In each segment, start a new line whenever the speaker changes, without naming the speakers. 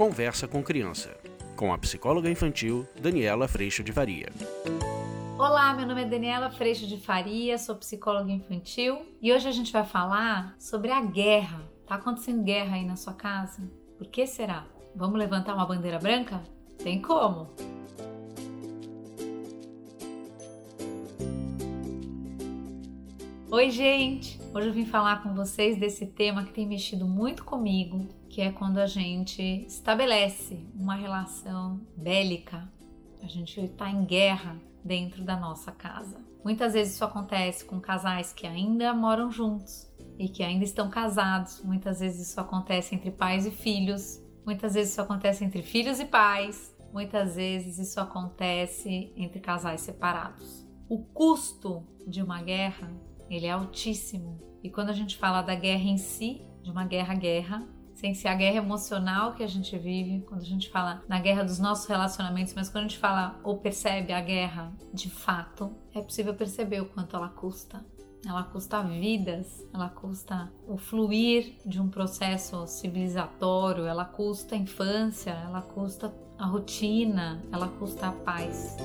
Conversa com Criança, com a psicóloga infantil Daniela Freixo de Faria.
Olá, meu nome é Daniela Freixo de Faria, sou psicóloga infantil e hoje a gente vai falar sobre a guerra. Tá acontecendo guerra aí na sua casa? Por que será? Vamos levantar uma bandeira branca? Tem como! Oi, gente! Hoje eu vim falar com vocês desse tema que tem mexido muito comigo, que é quando a gente estabelece uma relação bélica, a gente está em guerra dentro da nossa casa. Muitas vezes isso acontece com casais que ainda moram juntos e que ainda estão casados. Muitas vezes isso acontece entre pais e filhos. Muitas vezes isso acontece entre filhos e pais. Muitas vezes isso acontece entre casais separados. O custo de uma guerra ele é altíssimo. E quando a gente fala da guerra em si, de uma guerra-guerra, sem ser a guerra emocional que a gente vive, quando a gente fala na guerra dos nossos relacionamentos, mas quando a gente fala ou percebe a guerra de fato, é possível perceber o quanto ela custa. Ela custa vidas, ela custa o fluir de um processo civilizatório, ela custa a infância, ela custa a rotina, ela custa a paz.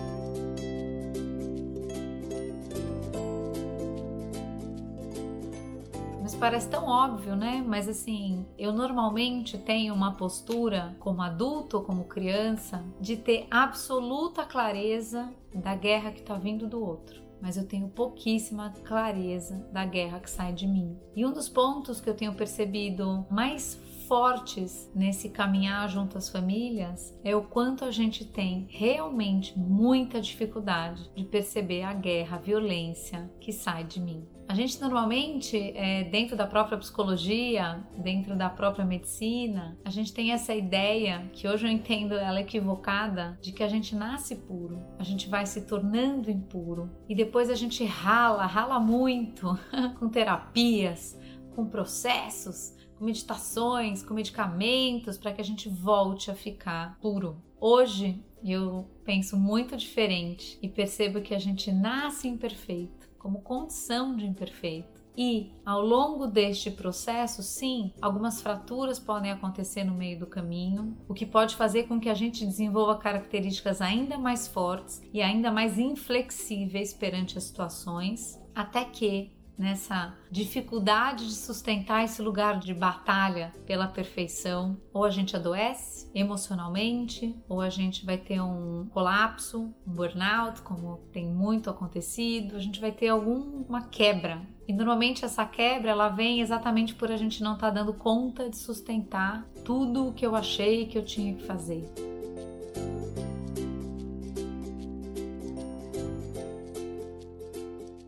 Parece tão óbvio, né? Mas assim, eu normalmente tenho uma postura como adulto como criança de ter absoluta clareza da guerra que está vindo do outro mas eu tenho pouquíssima clareza da guerra que sai de mim. E um dos pontos que eu tenho percebido mais fortes nesse caminhar junto às famílias é o quanto a gente tem realmente muita dificuldade de perceber a guerra, a violência que sai de mim. A gente normalmente, é, dentro da própria psicologia, dentro da própria medicina, a gente tem essa ideia, que hoje eu entendo ela equivocada, de que a gente nasce puro, a gente vai se tornando impuro e depois a gente rala, rala muito com terapias, com processos, com meditações, com medicamentos para que a gente volte a ficar puro. Hoje eu penso muito diferente e percebo que a gente nasce imperfeito como condição de imperfeito. E ao longo deste processo, sim, algumas fraturas podem acontecer no meio do caminho, o que pode fazer com que a gente desenvolva características ainda mais fortes e ainda mais inflexíveis perante as situações, até que nessa dificuldade de sustentar esse lugar de batalha pela perfeição, ou a gente adoece emocionalmente, ou a gente vai ter um colapso, um burnout, como tem muito acontecido, a gente vai ter alguma quebra. E normalmente essa quebra ela vem exatamente por a gente não estar tá dando conta de sustentar tudo o que eu achei que eu tinha que fazer.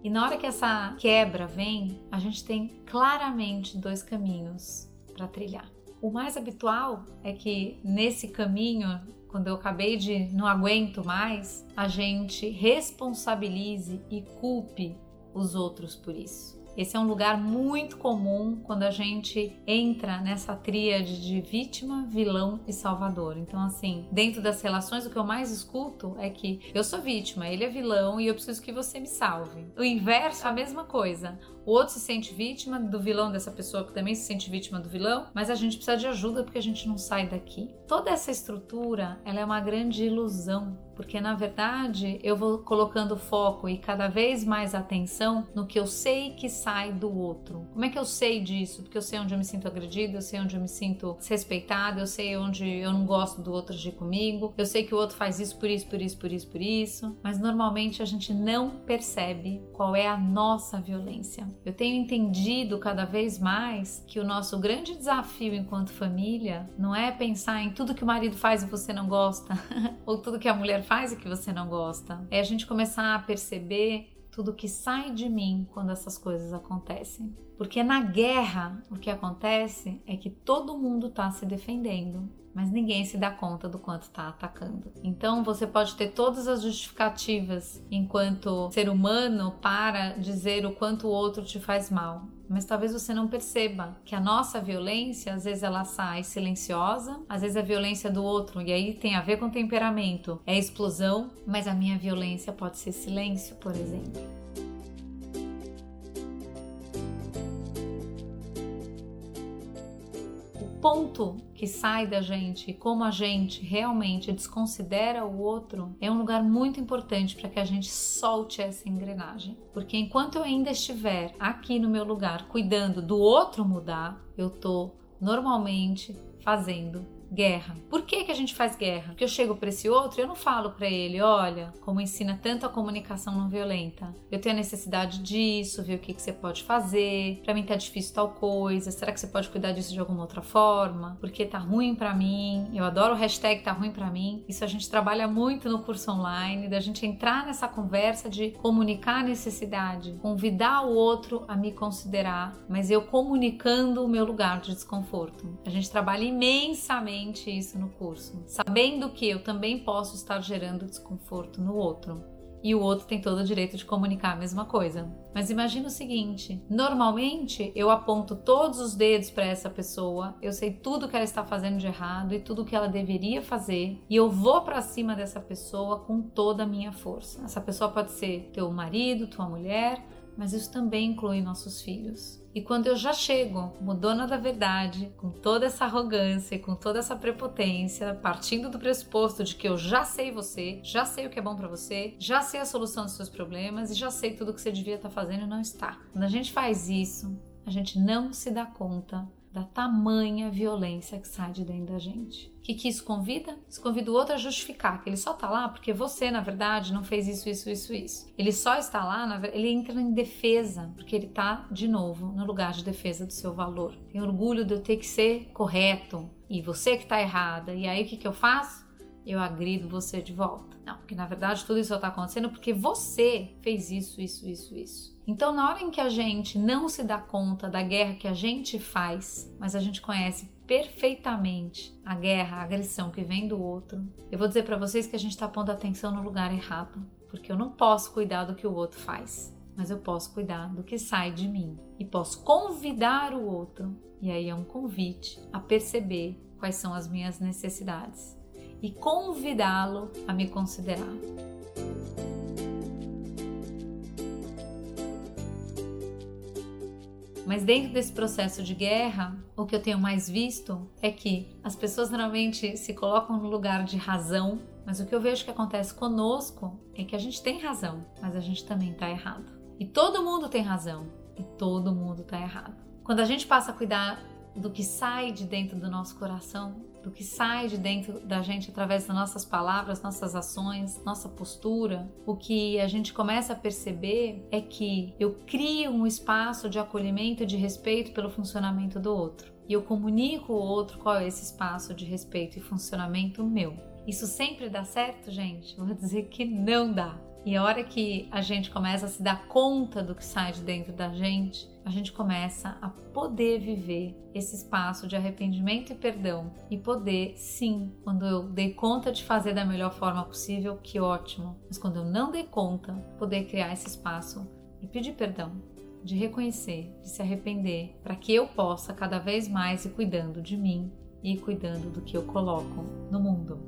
E na hora que essa quebra vem, a gente tem claramente dois caminhos para trilhar. O mais habitual é que nesse caminho, quando eu acabei de não aguento mais, a gente responsabilize e culpe os outros por isso. Esse é um lugar muito comum quando a gente entra nessa tríade de vítima, vilão e salvador. Então, assim, dentro das relações, o que eu mais escuto é que eu sou vítima, ele é vilão e eu preciso que você me salve. O inverso, a mesma coisa. O outro se sente vítima do vilão dessa pessoa que também se sente vítima do vilão, mas a gente precisa de ajuda porque a gente não sai daqui. Toda essa estrutura, ela é uma grande ilusão, porque na verdade eu vou colocando foco e cada vez mais atenção no que eu sei que sai do outro. Como é que eu sei disso? Porque eu sei onde eu me sinto agredida, eu sei onde eu me sinto desrespeitada, eu sei onde eu não gosto do outro agir comigo, eu sei que o outro faz isso por isso, por isso, por isso, por isso, mas normalmente a gente não percebe qual é a nossa violência. Eu tenho entendido cada vez mais que o nosso grande desafio enquanto família não é pensar em tudo que o marido faz e você não gosta, ou tudo que a mulher faz e que você não gosta. É a gente começar a perceber tudo que sai de mim quando essas coisas acontecem. Porque na guerra, o que acontece é que todo mundo está se defendendo mas ninguém se dá conta do quanto está atacando. Então você pode ter todas as justificativas enquanto ser humano para dizer o quanto o outro te faz mal. Mas talvez você não perceba que a nossa violência, às vezes ela sai silenciosa, às vezes a violência do outro, e aí tem a ver com temperamento, é explosão, mas a minha violência pode ser silêncio, por exemplo. Ponto que sai da gente como a gente realmente desconsidera o outro é um lugar muito importante para que a gente solte essa engrenagem. Porque enquanto eu ainda estiver aqui no meu lugar cuidando do outro mudar, eu tô normalmente fazendo guerra. Por que, que a gente faz guerra? Porque eu chego para esse outro e eu não falo para ele, olha, como ensina tanto a comunicação não violenta. Eu tenho a necessidade disso, ver o que, que você pode fazer. Para mim tá difícil tal coisa. Será que você pode cuidar disso de alguma outra forma? Porque tá ruim para mim. Eu adoro o hashtag tá ruim para mim. Isso a gente trabalha muito no curso online, da gente entrar nessa conversa de comunicar a necessidade, convidar o outro a me considerar, mas eu comunicando o meu lugar de desconforto. A gente trabalha imensamente isso no curso, sabendo que eu também posso estar gerando desconforto no outro. E o outro tem todo o direito de comunicar a mesma coisa. Mas imagina o seguinte: normalmente eu aponto todos os dedos para essa pessoa, eu sei tudo que ela está fazendo de errado e tudo que ela deveria fazer, e eu vou para cima dessa pessoa com toda a minha força. Essa pessoa pode ser teu marido, tua mulher, mas isso também inclui nossos filhos. E quando eu já chego, mudona da verdade, com toda essa arrogância e com toda essa prepotência, partindo do pressuposto de que eu já sei você, já sei o que é bom para você, já sei a solução dos seus problemas e já sei tudo o que você devia estar tá fazendo e não está. Quando a gente faz isso, a gente não se dá conta da tamanha violência que sai de dentro da gente. O que, que isso convida? Isso convida o outro a justificar que ele só tá lá porque você, na verdade, não fez isso, isso, isso, isso. Ele só está lá, ele entra em defesa, porque ele tá, de novo, no lugar de defesa do seu valor. Tem orgulho de eu ter que ser correto e você que tá errada. E aí o que, que eu faço? Eu agrido você de volta. Não, porque na verdade tudo isso só tá acontecendo porque você fez isso, isso, isso, isso. Então, na hora em que a gente não se dá conta da guerra que a gente faz, mas a gente conhece perfeitamente a guerra, a agressão que vem do outro, eu vou dizer para vocês que a gente está pondo atenção no lugar errado, porque eu não posso cuidar do que o outro faz, mas eu posso cuidar do que sai de mim e posso convidar o outro, e aí é um convite a perceber quais são as minhas necessidades e convidá-lo a me considerar. Mas dentro desse processo de guerra, o que eu tenho mais visto é que as pessoas normalmente se colocam no lugar de razão, mas o que eu vejo que acontece conosco é que a gente tem razão, mas a gente também está errado. E todo mundo tem razão, e todo mundo está errado. Quando a gente passa a cuidar do que sai de dentro do nosso coração, do que sai de dentro da gente através das nossas palavras, nossas ações, nossa postura, o que a gente começa a perceber é que eu crio um espaço de acolhimento e de respeito pelo funcionamento do outro. E eu comunico ao outro qual é esse espaço de respeito e funcionamento meu. Isso sempre dá certo, gente? Vou dizer que não dá. E a hora que a gente começa a se dar conta do que sai de dentro da gente, a gente começa a poder viver esse espaço de arrependimento e perdão e poder, sim, quando eu dei conta de fazer da melhor forma possível, que ótimo, mas quando eu não dei conta, poder criar esse espaço e pedir perdão, de reconhecer, de se arrepender, para que eu possa cada vez mais ir cuidando de mim e cuidando do que eu coloco no mundo.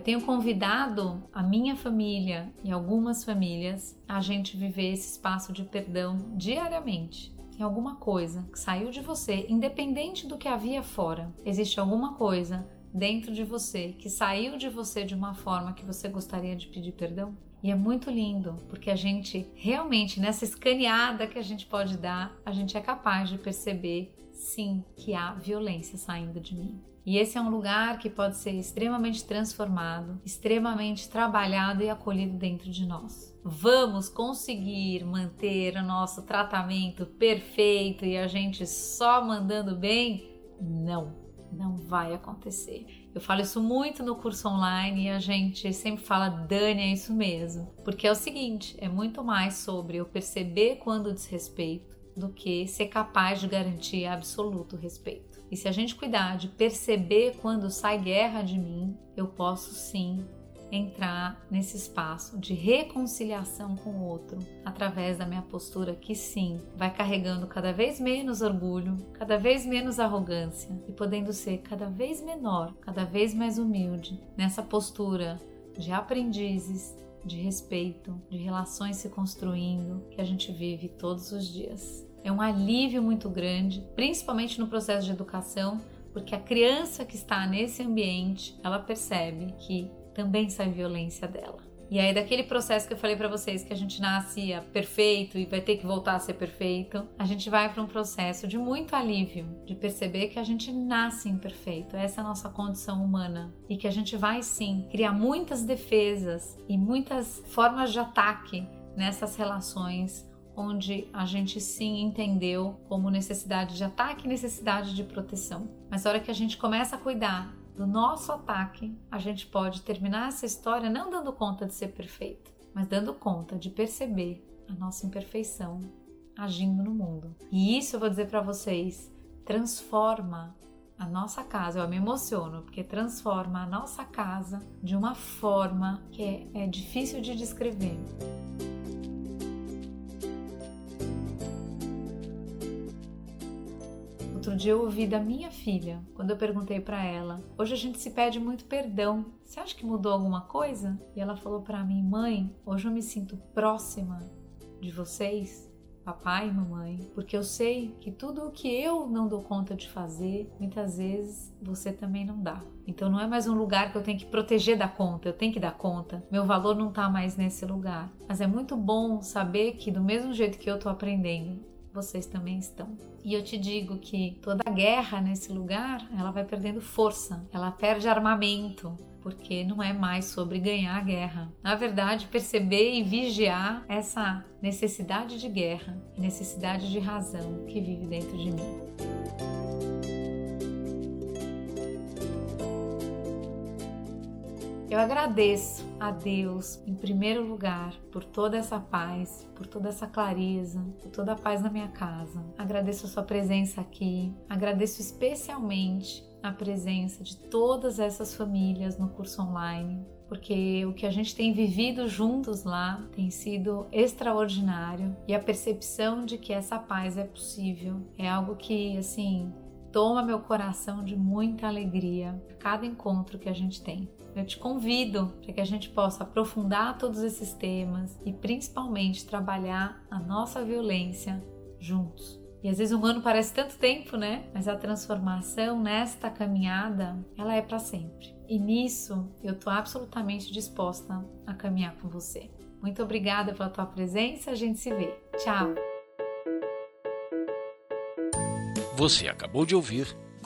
Eu tenho convidado a minha família e algumas famílias a gente viver esse espaço de perdão diariamente. Tem alguma coisa que saiu de você, independente do que havia fora. Existe alguma coisa dentro de você que saiu de você de uma forma que você gostaria de pedir perdão? E é muito lindo, porque a gente realmente, nessa escaneada que a gente pode dar, a gente é capaz de perceber, sim, que há violência saindo de mim. E esse é um lugar que pode ser extremamente transformado, extremamente trabalhado e acolhido dentro de nós. Vamos conseguir manter o nosso tratamento perfeito e a gente só mandando bem? Não, não vai acontecer. Eu falo isso muito no curso online e a gente sempre fala, Dani, é isso mesmo. Porque é o seguinte: é muito mais sobre eu perceber quando desrespeito do que ser capaz de garantir absoluto respeito. E se a gente cuidar de perceber quando sai guerra de mim, eu posso sim entrar nesse espaço de reconciliação com o outro através da minha postura que sim vai carregando cada vez menos orgulho, cada vez menos arrogância e podendo ser cada vez menor, cada vez mais humilde nessa postura de aprendizes de respeito, de relações se construindo que a gente vive todos os dias. É um alívio muito grande, principalmente no processo de educação, porque a criança que está nesse ambiente, ela percebe que também sai violência dela. E aí, daquele processo que eu falei para vocês que a gente nasce perfeito e vai ter que voltar a ser perfeito, a gente vai para um processo de muito alívio, de perceber que a gente nasce imperfeito, essa é a nossa condição humana, e que a gente vai sim criar muitas defesas e muitas formas de ataque nessas relações onde a gente sim entendeu como necessidade de ataque e necessidade de proteção. Mas a hora que a gente começa a cuidar do nosso ataque, a gente pode terminar essa história não dando conta de ser perfeito, mas dando conta de perceber a nossa imperfeição agindo no mundo. E isso eu vou dizer para vocês, transforma a nossa casa. Eu me emociono porque transforma a nossa casa de uma forma que é, é difícil de descrever. Outro dia eu ouvi da minha filha, quando eu perguntei para ela: "Hoje a gente se pede muito perdão. Você acha que mudou alguma coisa?" E ela falou para mim: "Mãe, hoje eu me sinto próxima de vocês, papai e mamãe, porque eu sei que tudo o que eu não dou conta de fazer, muitas vezes você também não dá. Então não é mais um lugar que eu tenho que proteger da conta, eu tenho que dar conta. Meu valor não tá mais nesse lugar. Mas é muito bom saber que do mesmo jeito que eu tô aprendendo, vocês também estão. E eu te digo que toda guerra nesse lugar, ela vai perdendo força, ela perde armamento, porque não é mais sobre ganhar a guerra. Na verdade, perceber e vigiar essa necessidade de guerra, necessidade de razão que vive dentro de mim. Eu agradeço a Deus, em primeiro lugar, por toda essa paz, por toda essa clareza, por toda a paz na minha casa. Agradeço a sua presença aqui. Agradeço especialmente a presença de todas essas famílias no curso online, porque o que a gente tem vivido juntos lá tem sido extraordinário e a percepção de que essa paz é possível é algo que, assim, toma meu coração de muita alegria cada encontro que a gente tem. Eu te convido para que a gente possa aprofundar todos esses temas e principalmente trabalhar a nossa violência juntos. E às vezes um ano parece tanto tempo, né? Mas a transformação nesta caminhada, ela é para sempre. E nisso eu tô absolutamente disposta a caminhar com você. Muito obrigada pela tua presença, a gente se vê. Tchau.
Você acabou de ouvir